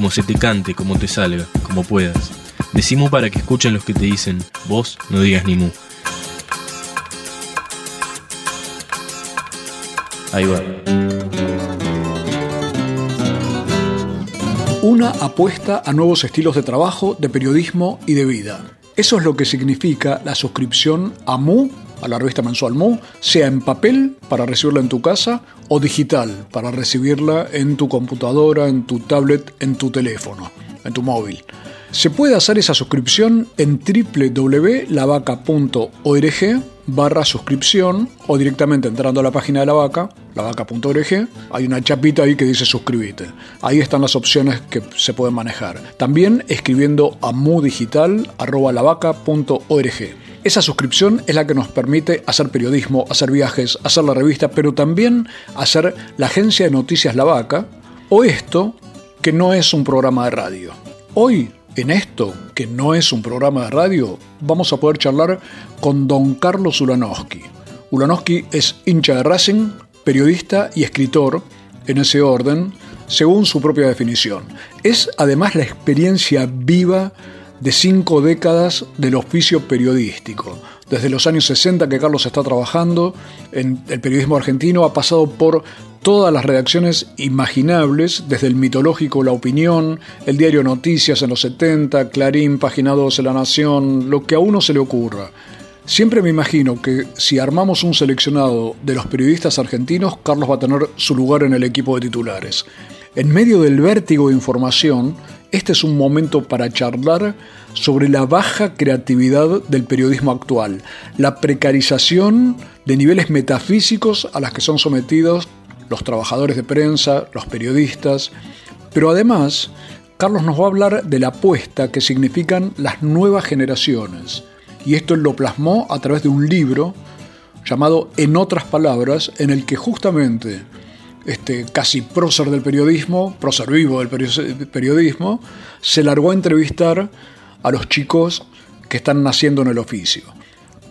como se te cante, como te salga, como puedas. Decimos para que escuchen los que te dicen, vos no digas ni mu. Ahí va. Una apuesta a nuevos estilos de trabajo, de periodismo y de vida. Eso es lo que significa la suscripción a Mu, a la revista mensual Mu, sea en papel para recibirla en tu casa o digital para recibirla en tu computadora, en tu tablet, en tu teléfono, en tu móvil. Se puede hacer esa suscripción en www.lavaca.org barra suscripción o directamente entrando a la página de la vaca, lavaca.org, hay una chapita ahí que dice suscríbete. Ahí están las opciones que se pueden manejar. También escribiendo a mudigital.lavaca.org. Esa suscripción es la que nos permite hacer periodismo, hacer viajes, hacer la revista, pero también hacer la agencia de noticias La Vaca o esto que no es un programa de radio. Hoy en esto, que no es un programa de radio, vamos a poder charlar con don Carlos Ulanowski. Ulanowski es hincha de Racing, periodista y escritor, en ese orden, según su propia definición. Es además la experiencia viva de cinco décadas del oficio periodístico. Desde los años 60 que Carlos está trabajando en el periodismo argentino, ha pasado por todas las redacciones imaginables, desde el mitológico La Opinión, el diario Noticias en los 70, Clarín, Página 12, La Nación, lo que a uno se le ocurra. Siempre me imagino que si armamos un seleccionado de los periodistas argentinos, Carlos va a tener su lugar en el equipo de titulares. En medio del vértigo de información, este es un momento para charlar sobre la baja creatividad del periodismo actual, la precarización de niveles metafísicos a las que son sometidos los trabajadores de prensa, los periodistas, pero además Carlos nos va a hablar de la apuesta que significan las nuevas generaciones. Y esto lo plasmó a través de un libro llamado En otras palabras, en el que justamente este casi prócer del periodismo, prócer vivo del periodismo, se largó a entrevistar a los chicos que están naciendo en el oficio.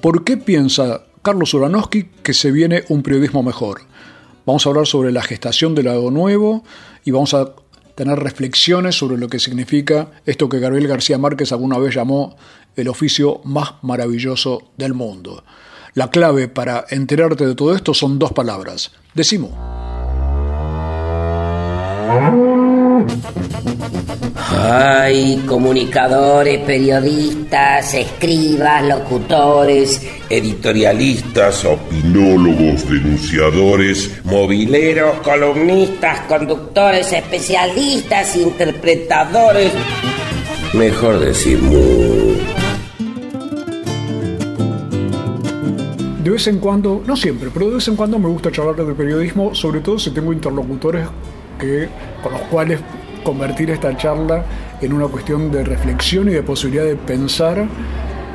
¿Por qué piensa Carlos Uranowski que se viene un periodismo mejor? Vamos a hablar sobre la gestación del algo nuevo y vamos a tener reflexiones sobre lo que significa esto que Gabriel García Márquez alguna vez llamó el oficio más maravilloso del mundo. La clave para enterarte de todo esto son dos palabras. Decimo. Hay comunicadores, periodistas, escribas, locutores, editorialistas, opinólogos, denunciadores, mobileros, columnistas, conductores, especialistas, interpretadores. Mejor decir De vez en cuando, no siempre, pero de vez en cuando me gusta charlar de periodismo, sobre todo si tengo interlocutores que, con los cuales convertir esta charla en una cuestión de reflexión y de posibilidad de pensar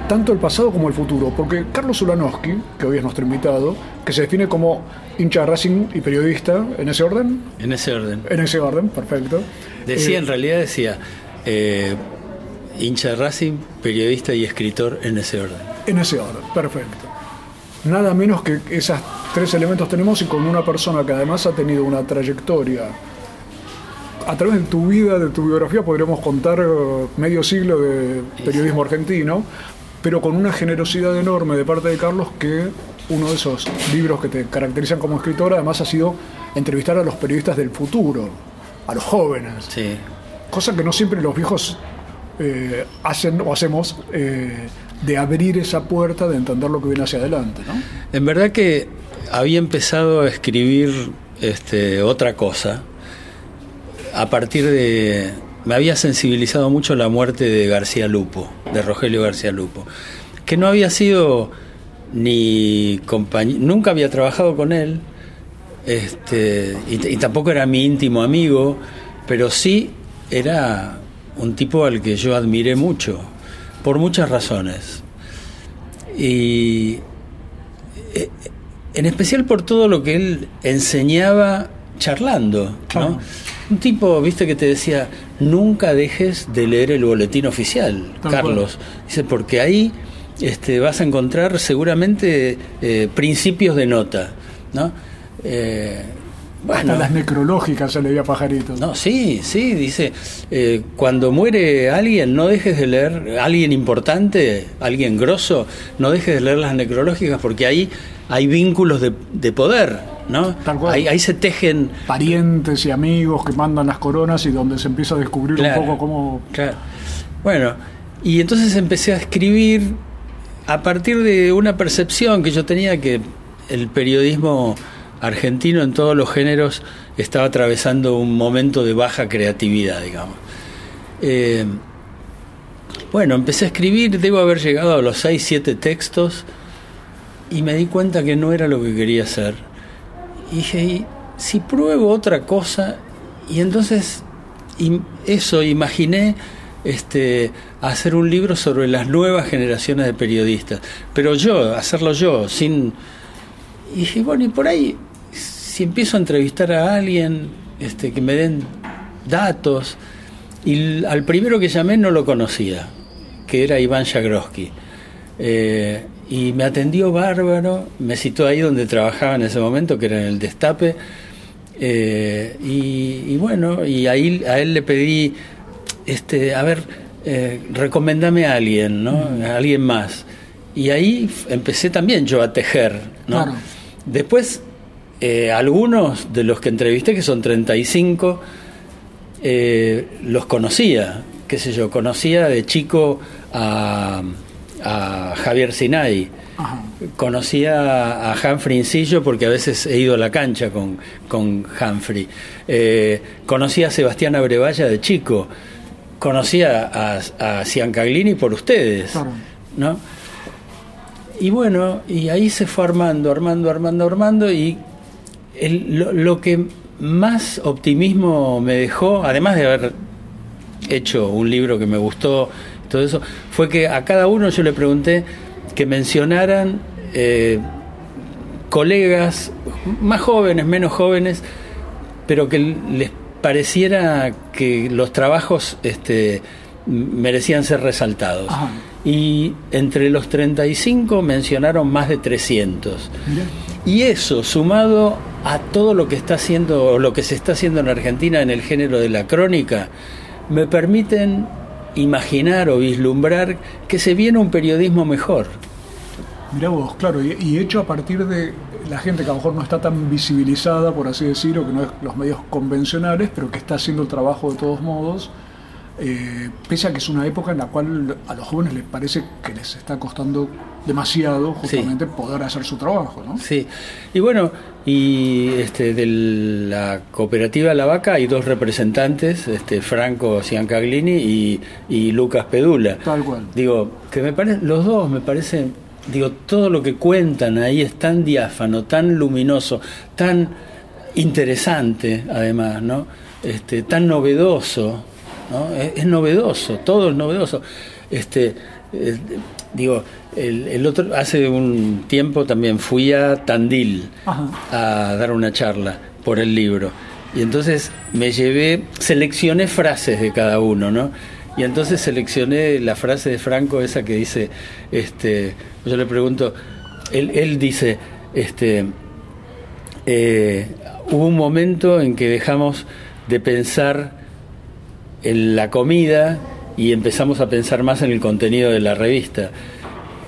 tanto el pasado como el futuro, porque Carlos Ulanowski, que hoy es nuestro invitado, que se define como hincha Racing y periodista, ¿en ese orden? En ese orden. En ese orden, perfecto. Decía, eh, en realidad decía, eh, hincha Racing, periodista y escritor en ese orden. En ese orden, perfecto. Nada menos que esos tres elementos tenemos y con una persona que además ha tenido una trayectoria a través de tu vida, de tu biografía, podríamos contar eh, medio siglo de periodismo argentino, pero con una generosidad enorme de parte de Carlos que uno de esos libros que te caracterizan como escritor además ha sido entrevistar a los periodistas del futuro, a los jóvenes. Sí. Cosa que no siempre los viejos eh, hacen o hacemos eh, de abrir esa puerta, de entender lo que viene hacia adelante. ¿no? En verdad que había empezado a escribir este, otra cosa a partir de... Me había sensibilizado mucho la muerte de García Lupo, de Rogelio García Lupo, que no había sido ni compañero, nunca había trabajado con él, este, y, tampoco era mi íntimo amigo, pero sí era un tipo al que yo admiré mucho, por muchas razones. Y eh, en especial por todo lo que él enseñaba charlando, ¿no? Un tipo, viste, que te decía, nunca dejes de leer el boletín oficial, Carlos. Dice, porque ahí este, vas a encontrar seguramente eh, principios de nota, ¿no? Eh, Hasta las necrológicas se leía Pajarito. No, sí, sí, dice, eh, cuando muere alguien, no dejes de leer, alguien importante, alguien grosso, no dejes de leer las necrológicas porque ahí hay vínculos de, de poder, ¿no? Ahí, se tejen... Parientes y amigos que mandan las coronas y donde se empieza a descubrir un poco cómo... Bueno, y entonces empecé a escribir a partir de una percepción que yo tenía que el periodismo argentino en todos los géneros estaba atravesando un momento de baja creatividad, digamos. Eh, bueno, empecé a escribir, debo haber llegado a los 6, 7 textos y me di cuenta que no era lo que quería hacer y dije, si pruebo otra cosa? Y entonces y eso, imaginé este, hacer un libro sobre las nuevas generaciones de periodistas. Pero yo, hacerlo yo, sin... Y dije, bueno, y por ahí, si empiezo a entrevistar a alguien, este, que me den datos, y al primero que llamé no lo conocía, que era Iván Jagroski. Eh, y me atendió bárbaro, me citó ahí donde trabajaba en ese momento, que era en el Destape, eh, y, bueno, y ahí a él le pedí, este, a ver, eh, recomendame a alguien, ¿no? A alguien más. Y ahí empecé también yo a tejer, ¿no? Después, eh, algunos de los que entrevisté, que son 35, eh, los conocía, qué sé yo, conocía de chico a a Javier Sinai. Conocía a Humphrey Incillo porque a veces he ido a la cancha con, con Humphrey. Eh, conocía a Sebastián Abrevaya de chico. Conocía a, a Ciancaglini por ustedes. ¿no? Y bueno, y ahí se fue armando, armando, armando, armando. Y lo, lo que más optimismo me dejó, además de haber hecho un libro que me gustó todo eso, fue que a cada uno yo le pregunté que mencionaran eh, colegas más jóvenes, menos jóvenes, pero que les pareciera que los trabajos este, merecían ser resaltados. Y entre los 35 mencionaron más de 300. Y eso, sumado a todo lo que está haciendo, lo que se está haciendo en Argentina en el género de la crónica, me permiten imaginar o vislumbrar que se viene un periodismo mejor. Mirá vos, claro, y, hecho a partir de la gente que a lo mejor no está tan visibilizada, por así decirlo, que no es los medios convencionales, pero que está haciendo el trabajo de todos modos, eh, pese a que es una época en la cual a los jóvenes les parece que les está costando demasiado justamente poder hacer su trabajo. ¿no? Sí, y bueno, y este, de la cooperativa La Vaca hay dos representantes, este, Franco Ciancaglini y, y Lucas Pedula. Tal cual. Digo, que me parece, los dos me parecen, digo, todo lo que cuentan ahí es tan diáfano, tan luminoso, tan interesante además, ¿no? Este, tan novedoso es, novedoso, todo es novedoso. Este, eh, digo, el, otro, hace un tiempo también fui a Tandil a dar una charla por el libro. Y entonces me llevé, seleccioné frases de cada uno, ¿no? Y entonces seleccioné la frase de Franco, esa que dice, este, yo le pregunto, él, él dice, este, eh, hubo un momento en que dejamos de pensar en la comida y empezamos a pensar más en el contenido de la revista.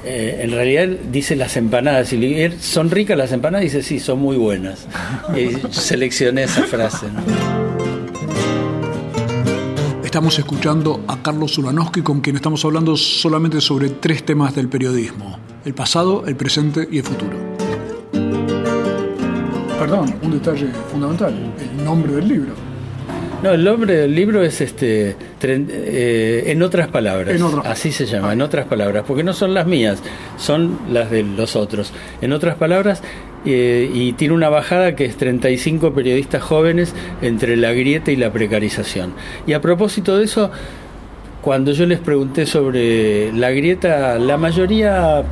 Eh, en realidad dice las empanadas, y son ricas las empanadas, dice sí, son muy buenas. Y seleccioné esa frase. Estamos escuchando a Carlos Ulanowski con quien estamos hablando solamente sobre tres temas del periodismo, el pasado, el presente y el futuro. Perdón, un detalle fundamental, el nombre del libro. No, el nombre del libro es este eh, en otras palabras. así se llama, en otras palabras, porque no son las mías, son las de los otros. En otras palabras, eh, y tiene una bajada que es 35 periodistas jóvenes entre la grieta y la precarización. Y a propósito de eso, cuando yo les pregunté sobre la grieta, la mayoría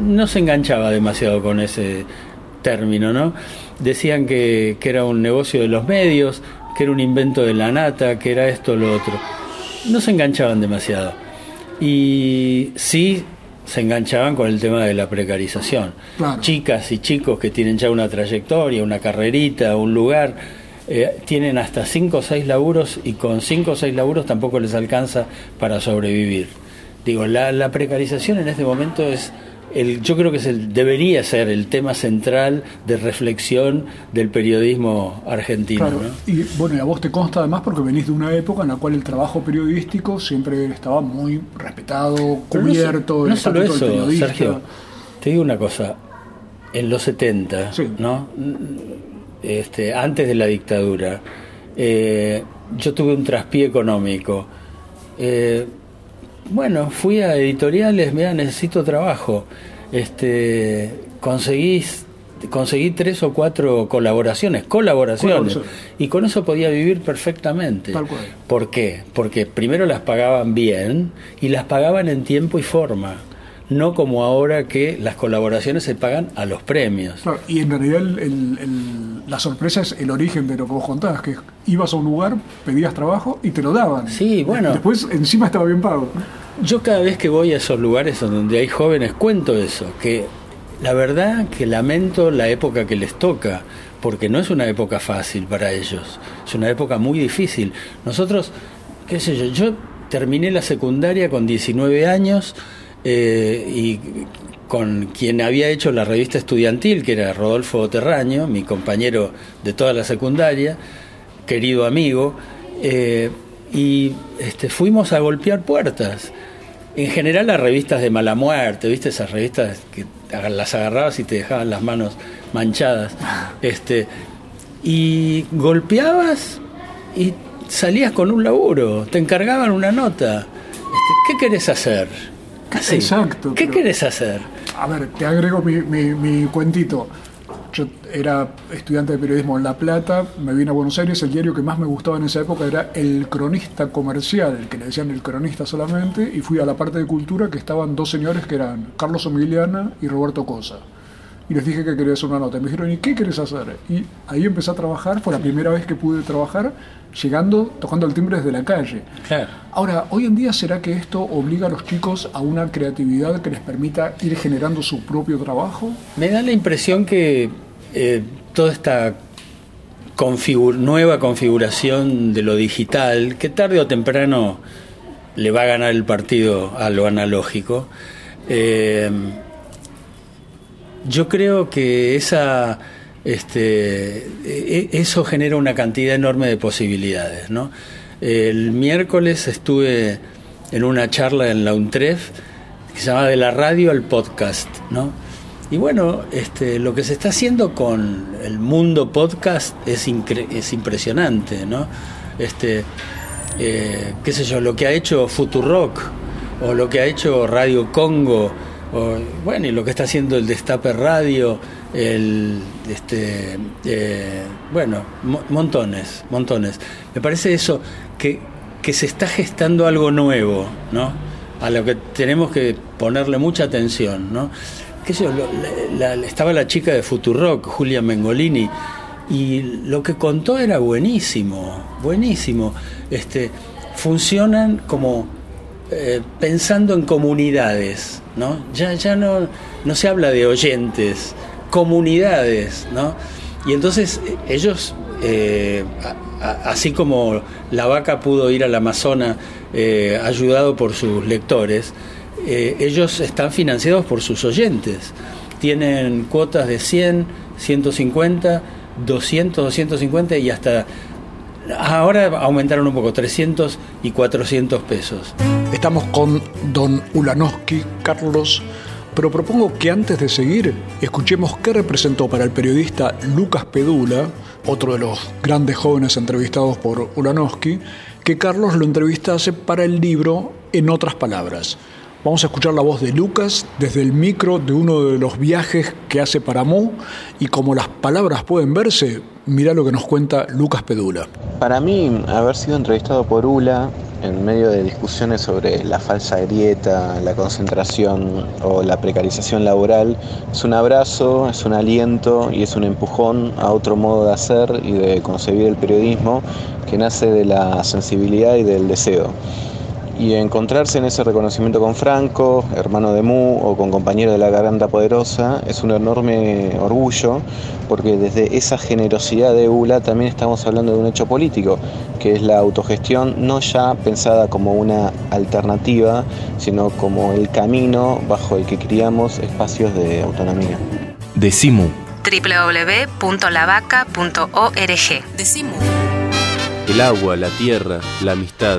no se enganchaba demasiado con ese término, ¿no? Decían que, que era un negocio de los medios, que era un invento de la nata, que era esto o lo otro. No se enganchaban demasiado. Y sí se enganchaban con el tema de la precarización. Claro. Chicas y chicos que tienen ya una trayectoria, una carrerita, un lugar, eh, tienen hasta cinco o seis laburos y con cinco o seis laburos tampoco les alcanza para sobrevivir. Digo, la, la precarización en este momento es el, yo creo que es el, debería ser el tema central de reflexión del periodismo argentino. Claro. ¿no? Y bueno, y a vos te consta además porque venís de una época en la cual el trabajo periodístico siempre estaba muy respetado, no cubierto, el no solo del eso, periodista. Sergio. Te digo una cosa. En los 70, Sí. ¿no? Este, antes de la dictadura, eh, yo tuve un traspié económico. Eh, bueno, fui a editoriales, mira, necesito trabajo. Este, conseguí, conseguí tres o cuatro colaboraciones, colaboraciones, y con eso podía vivir perfectamente. Tal cual. ¿Por qué? Porque primero las pagaban bien y las pagaban en tiempo y forma, no como ahora que las colaboraciones se pagan a los premios. Claro, y en realidad el- el- el- la sorpresa es el origen de lo que vos contabas, que ibas a un lugar, pedías trabajo y te lo daban. Sí, bueno. Después encima estaba bien pago. Yo cada vez que voy a esos lugares donde hay jóvenes cuento eso, que la verdad que lamento la época que les toca, porque no es una época fácil para ellos, es una época muy difícil. Nosotros, qué sé yo, yo terminé la secundaria con 19 años eh, y con quien había hecho la revista estudiantil, que era Rodolfo Terraño, mi compañero de toda la secundaria, querido amigo, eh, y este, fuimos a golpear puertas. En general las revistas de mala muerte, ¿viste? Esas revistas que las agarrabas y te dejaban las manos manchadas. Este, y golpeabas y salías con un laburo, te encargaban una nota. Este, ¿Qué querés hacer? Exacto, ¿Qué pero- querés hacer? A ver, te agrego mi, mi- mi cuentito. Yo era estudiante de periodismo en La Plata, me vine a Buenos Aires, el diario que más me gustaba en esa época era El Cronista Comercial, que le decían El Cronista solamente, y fui a la parte de cultura que estaban dos señores que eran Carlos Emiliana y Roberto Cosa. Y les dije que quería hacer una nota. Y me dijeron, ¿y qué querés hacer? Y ahí empecé a trabajar, fue la primera vez que pude trabajar, llegando, tocando el timbre desde la calle. Claro. Ahora, hoy en día, ¿será que esto obliga a los chicos a una creatividad que les permita ir generando su propio trabajo? Me da la impresión que eh, toda esta nueva configuración de lo digital, que tarde o temprano le va a ganar el partido a lo analógico, eh, yo creo que esa, este, e- eso genera una cantidad enorme de posibilidades. ¿no? El miércoles estuve en una charla en la UNTREF que se llama De la radio al podcast. ¿no? Y bueno, este, lo que se está haciendo con el mundo podcast es, es impresionante. ¿no? Este, eh, qué sé yo, lo que ha hecho Futurock o lo que ha hecho Radio Congo, bueno, y lo que está haciendo el Destape Radio, el, este, eh, bueno, mo- montones, montones. Me parece eso, que, que se está gestando algo nuevo, ¿no? A lo que tenemos que ponerle mucha atención, ¿no? Estaba la chica de Futurock, Julia Mengolini, y lo que contó era buenísimo, buenísimo. Este, funcionan como eh, pensando en comunidades, ¿no? Ya, ya no, no se habla de oyentes, comunidades, ¿no? Y entonces eh, ellos, eh, así como la vaca pudo ir al Amazonas ayudado por sus lectores, ellos están financiados por sus oyentes. Tienen cuotas de 100, 150, 200, 250 y hasta... Ahora aumentaron un poco, 300 y 400 pesos. Estamos con don Ulanowski, Carlos, pero propongo que antes de seguir escuchemos qué representó para el periodista Lucas Pedula, otro de los grandes jóvenes entrevistados por Ulanowski, que Carlos lo entrevistase para el libro En otras palabras. Vamos a escuchar la voz de Lucas desde el micro de uno de los viajes que hace para Mo y como las palabras pueden verse, mira lo que nos cuenta Lucas Pedula. Para mí, haber sido entrevistado por Ula en medio de discusiones sobre la falsa grieta, la concentración o la precarización laboral, es un abrazo, es un aliento y es un empujón a otro modo de hacer y de concebir el periodismo que nace de la sensibilidad y del deseo y encontrarse en ese reconocimiento con Franco, hermano de Mu o con compañero de la Garganta Poderosa es un enorme orgullo porque desde esa generosidad de ULA también estamos hablando de un hecho político, que es la autogestión no ya pensada como una alternativa, sino como el camino bajo el que criamos espacios de autonomía. Decimu www.lavaca.org Decimu El agua, la tierra, la amistad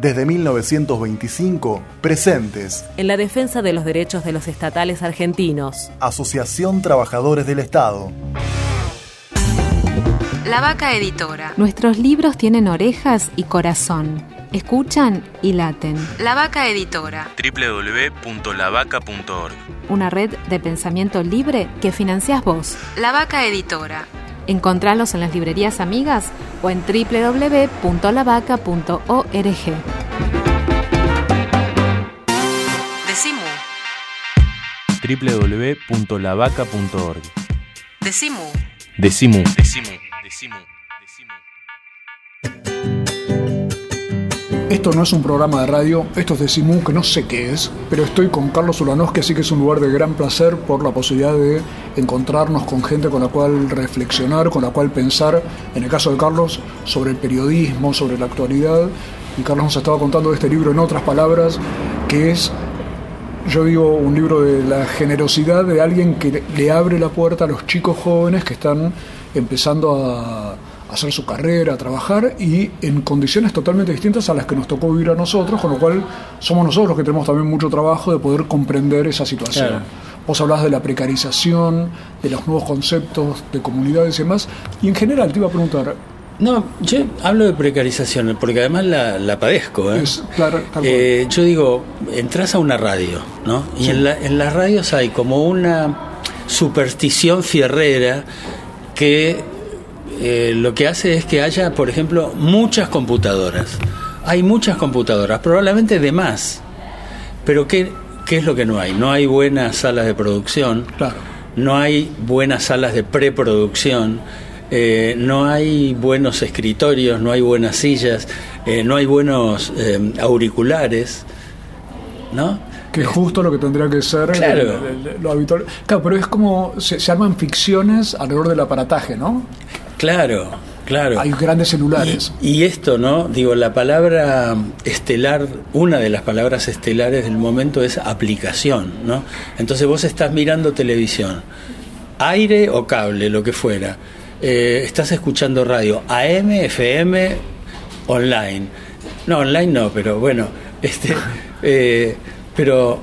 desde 1925, presentes en la defensa de los derechos de los estatales argentinos. Asociación Trabajadores del Estado. La Vaca Editora. Nuestros libros tienen orejas y corazón. Escuchan y laten. La Vaca Editora. www.lavaca.org. Una red de pensamiento libre que financias vos. La Vaca Editora. Encontralos en las librerías amigas o en www.lavaca.org. Decimu. www.lavaca.org. Decimu. Decimu. Decimu. Decimu. Esto no es un programa de radio, esto es de Simu, que no sé qué es, pero estoy con Carlos Ulanowski, así que es un lugar de gran placer por la posibilidad de encontrarnos con gente con la cual reflexionar, con la cual pensar, en el caso de Carlos, sobre el periodismo, sobre la actualidad. Y Carlos nos estaba contando de este libro, en otras palabras, que es yo digo, un libro de la generosidad de alguien que le abre la puerta a los chicos jóvenes que están empezando a, hacer su carrera, trabajar y en condiciones totalmente distintas a las que nos tocó vivir a nosotros, con lo cual somos nosotros los que tenemos también mucho trabajo de poder comprender esa situación. Vos hablás de la precarización, de los nuevos conceptos de comunidades y demás, y en general te iba a preguntar, no, yo hablo de precarización porque además la, padezco. ¿eh? claro, eh, yo digo, entras a una radio, ¿no? Y en, la, en las radios hay como una superstición fierrera que eh, lo que hace es que haya, por ejemplo, muchas computadoras. Hay muchas computadoras, probablemente de más. Pero ¿qué, ¿qué es lo que no hay? No hay buenas salas de producción, claro. no hay buenas salas de preproducción, eh, no hay buenos escritorios, no hay buenas sillas, eh, no hay buenos auriculares, ¿no? Que es justo lo que tendría que ser lo habitual. Claro, pero es como se, se, arman ficciones alrededor del aparataje, ¿no? Claro, claro. Hay grandes celulares. Y, esto, ¿no? Digo, la palabra estelar, una de las palabras estelares del momento es aplicación, ¿no? Entonces vos estás mirando televisión, aire o cable, lo que fuera. Eh, estás escuchando radio, AM, FM, online. No, online no, pero bueno, este, eh, pero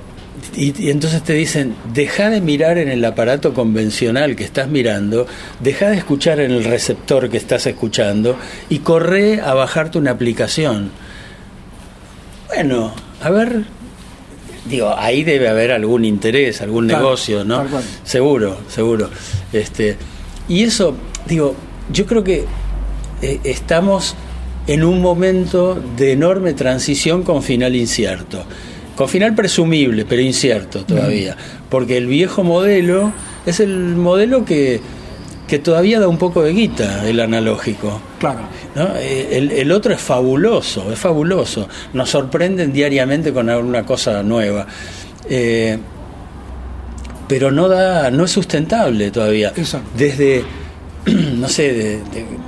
y, entonces te dicen, deja de mirar en el aparato convencional que estás mirando, deja de escuchar en el receptor que estás escuchando y corre a bajarte una aplicación. Bueno, a ver, digo, ahí debe haber algún interés, algún negocio, ¿no? Seguro, seguro. Este, y eso, digo, yo creo que eh, estamos en un momento de enorme transición con final incierto. Con final presumible, pero incierto todavía. Porque el viejo modelo es el modelo que, todavía da un poco de guita, el analógico. Claro. Eh, el, otro es fabuloso, es fabuloso. Nos sorprenden diariamente con alguna cosa nueva. Eh, pero no da, no es sustentable todavía. Desde no sé,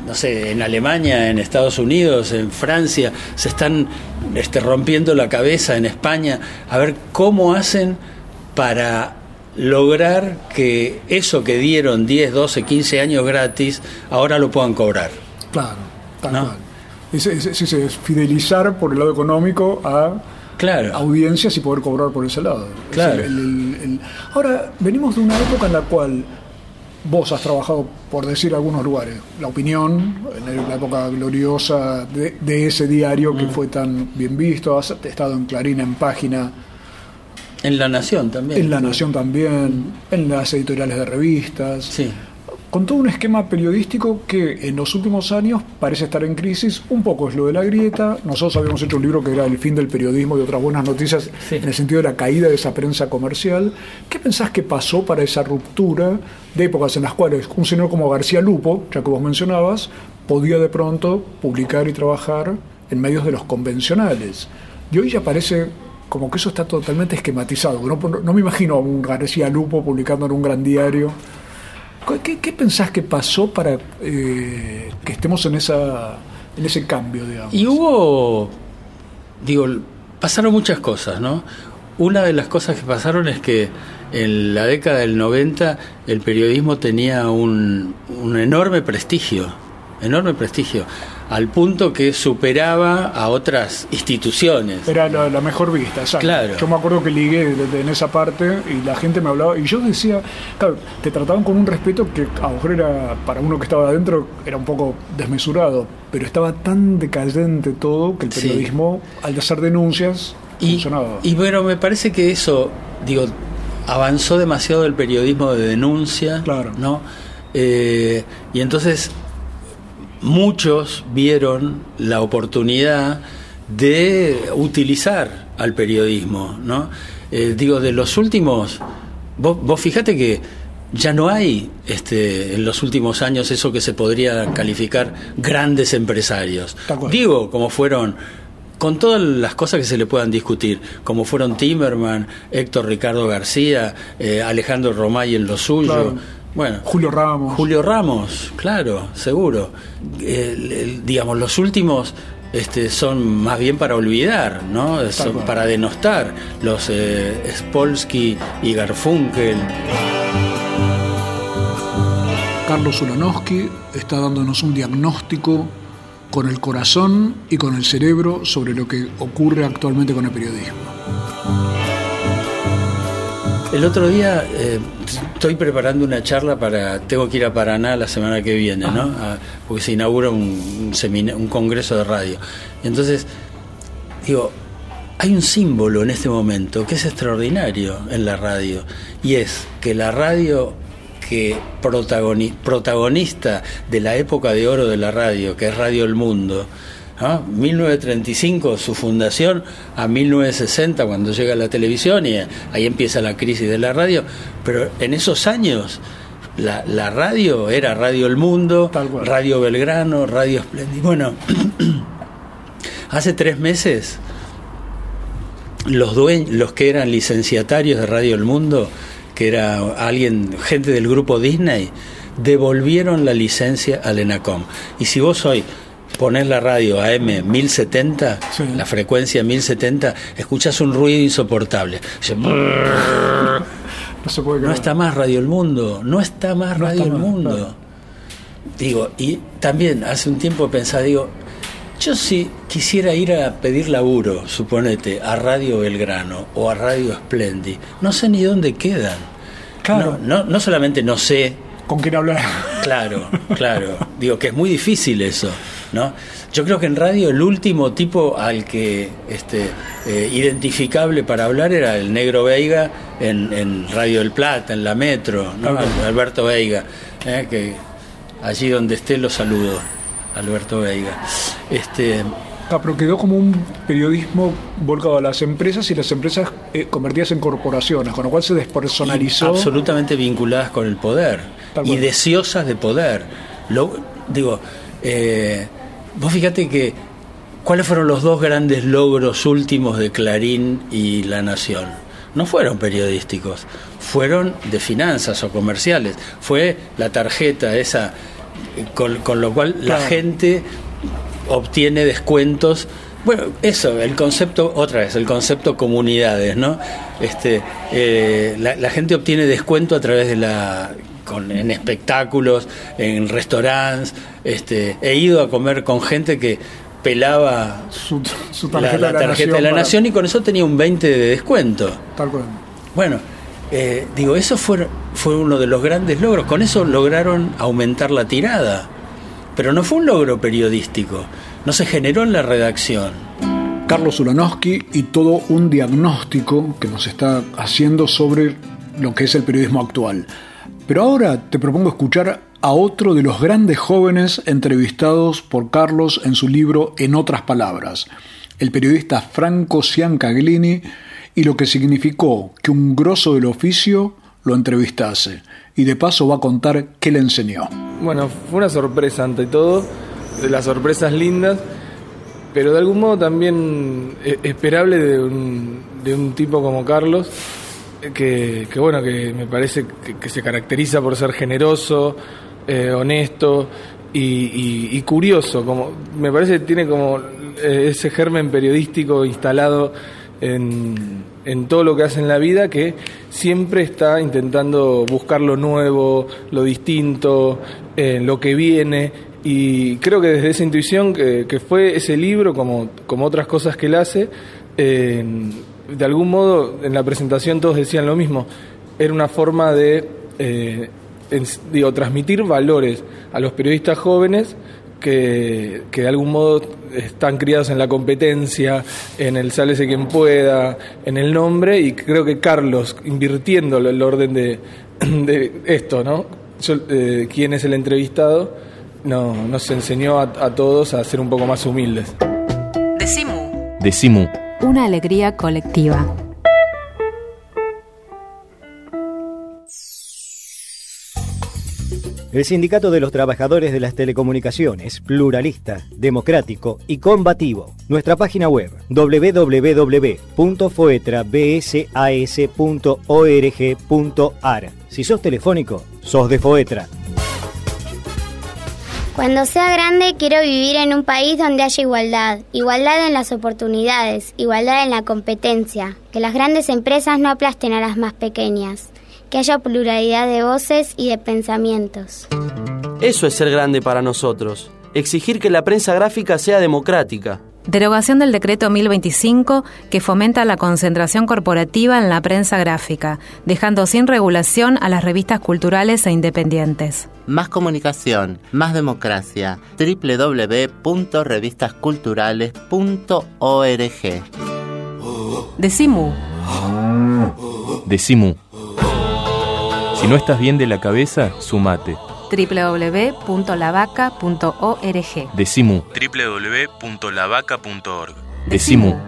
no sé, en Alemania, en Estados Unidos, en Francia, se están este, rompiendo la cabeza en España a ver cómo hacen para lograr que eso que dieron 10, 12, 15 años gratis, ahora lo puedan cobrar. Claro, tal cual. Es, fidelizar por el lado económico a Claro. audiencias y poder cobrar por ese lado. Claro. el- el- el- Ahora, venimos de una época en la cual vos has trabajado, por decir algunos lugares, La Opinión, en la época gloriosa de, de ese diario Mm. que fue tan bien visto, has estado en Clarín en página, En La Nación también. en La Nación también, en las editoriales de revistas. Sí. Con todo un esquema periodístico que en los últimos años parece estar en crisis. Un poco es lo de la grieta. Nosotros habíamos hecho un libro que era El fin del periodismo y otras buenas noticias en el sentido de la caída de esa prensa comercial. ¿Qué pensás que pasó para esa ruptura de épocas en las cuales un señor como García Lupo, ya que vos mencionabas, podía de pronto publicar y trabajar en medios de los convencionales? Y hoy ya parece como que eso está totalmente esquematizado. No, no me imagino a un García Lupo publicando en un gran diario. ¿Qué, qué pensás que pasó para eh, que estemos en esa en ese cambio, digamos? Y hubo, digo, pasaron muchas cosas, ¿no? Una de las cosas que pasaron es que en la década del 90 el periodismo tenía un, un enorme prestigio, enorme prestigio, al punto que superaba a otras instituciones. Era la, la mejor vista, exacto. Claro. Yo me acuerdo que ligué de- de- en esa parte y la gente me hablaba y yo decía, claro, te trataban con un respeto que a lo mejor era, para uno que estaba adentro, era un poco desmesurado, pero estaba tan decadente todo que el Sí. periodismo, al hacer denuncias, funcionaba. Y bueno, me parece que eso, digo, avanzó demasiado el periodismo de denuncia, ¿no? Eh, y entonces muchos vieron la oportunidad de utilizar al periodismo, ¿no? Eh, digo, de los últimos, vos, vos fíjate que ya no hay este, en los últimos años eso que se podría calificar grandes empresarios. Digo, como fueron con todas las cosas que se le puedan discutir, como fueron Timerman, Héctor Ricardo García, eh, Alejandro Romay en lo suyo. Claro. Bueno, Julio Ramos. Julio Ramos, claro, seguro. El- el- digamos, los últimos este, son más bien para olvidar, ¿no? Son para denostar. Los eh, Spolsky y Garfunkel. Carlos Ulanowski está dándonos un diagnóstico con el corazón y con el cerebro sobre lo que ocurre actualmente con el periodismo. El otro día eh, estoy preparando una charla para. Tengo que ir a Paraná la semana que viene, ¿no? A- porque se inaugura un, un, semina- un congreso de radio. Y entonces, digo, hay un símbolo en este momento que es extraordinario en la radio. Y es que la radio que protagoni- protagonista de la época de oro de la radio, que es Radio El Mundo, ¿no? 1935 su fundación a 1960 cuando llega la televisión y ahí empieza la crisis de la radio, pero en esos años la, la radio era Radio El Mundo, Radio Belgrano, Radio Espléndido. Bueno, hace tres meses los dueños, los que eran licenciatarios de Radio El Mundo, que era alguien, gente del grupo Disney, devolvieron la licencia al ENACOM. Y si vos hoy ponés la radio AM 1070, la frecuencia 1070, escuchás un ruido insoportable. "Brrr". No se puede No está más Radio El Mundo, no está más No Radio está El más, Mundo. claro. Digo, y también hace un tiempo pensaba, digo, yo si quisiera ir a pedir laburo, suponete, a Radio Belgrano o a Radio Splendi, no sé ni dónde quedan. Claro. No, no, no solamente no sé, ¿Con quién hablar? claro, claro, digo que es muy difícil eso, ¿no? Yo creo que en radio el último tipo al que este eh, identificable para hablar era el negro Veiga en, en Radio del Plata, en la Metro, ¿no? Alberto Veiga, ¿eh? que allí donde esté lo saludo, Alberto Veiga. Este, Ah, pero quedó como un periodismo volcado a las empresas y las empresas eh, convertidas en corporaciones, con lo cual se despersonalizó. absolutamente vinculadas con el poder y deseosas de poder. Lo, digo, eh, vos fíjate que cuáles fueron los dos grandes logros últimos de Clarín y La Nación. No fueron periodísticos, fueron de finanzas o comerciales. Fue la tarjeta esa eh, con, con lo cual la gente obtiene descuentos. Bueno, eso, el concepto, otra vez, el concepto comunidades, ¿no? Este, eh, la, la gente obtiene descuento a través de la con, en espectáculos, en restaurantes. Este, he ido a comer con gente que pelaba Su, su la, tarjeta, de la, tarjeta nación de la para- nación y con eso tenía un 20 de descuento. tal cual. Bueno, eh, digo, eso fue, fue uno de los grandes logros. Con eso lograron aumentar la tirada. Pero no fue un logro periodístico. No se generó en la redacción. Carlos Ulanowski y todo un diagnóstico que nos está haciendo sobre lo que es el periodismo actual. Pero ahora te propongo escuchar a otro de los grandes jóvenes entrevistados por Carlos en su libro En otras palabras, el periodista Franco Ciancaglini y lo que significó que un grosso del oficio lo entrevistase. Y de paso va a contar qué le enseñó. Bueno, fue una sorpresa ante todo, de las sorpresas lindas, pero de algún modo también eh, esperable de un, de un tipo como Carlos, que, que bueno, que me parece que, se caracteriza por ser generoso, eh, honesto y, curioso. Como, me parece que tiene como eh, ese germen periodístico instalado en, en todo lo que hace en la vida que siempre está intentando buscar lo nuevo, lo distinto, eh, lo que viene. Y creo que desde esa intuición que, que fue ese libro, como, como otras cosas que él hace, eh, de algún modo en la presentación todos decían lo mismo. Era una forma de eh, en- digo, transmitir valores a los periodistas jóvenes que, que de algún modo están criados en la competencia, en el sálese quien pueda, en el nombre, y creo que Carlos, invirtiendo el orden de, de esto, ¿no? Yo, eh, quién es el entrevistado, no, nos enseñó a, a todos a ser un poco más humildes. Decimu. Decimu. Una alegría colectiva. El Sindicato de los Trabajadores de las Telecomunicaciones, pluralista, democrático y combativo. Nuestra página web www.foetrabsas.org.ar. Si sos telefónico, sos de Foetra. Cuando sea grande quiero vivir en un país donde haya igualdad, igualdad en las oportunidades, igualdad en la competencia, que las grandes empresas no aplasten a las más pequeñas, que haya pluralidad de voces y de pensamientos. Eso es ser grande para nosotros. Exigir que la prensa gráfica sea democrática. Derogación del decreto 1025 que fomenta la concentración corporativa en la prensa gráfica, dejando sin regulación a las revistas culturales e independientes. Más comunicación, más democracia. www.revistasculturales.org. Decimu. Decimu. Si no estás bien de la cabeza, sumate www.lavaca.org. Decimu. www.lavaca.org. Decimu.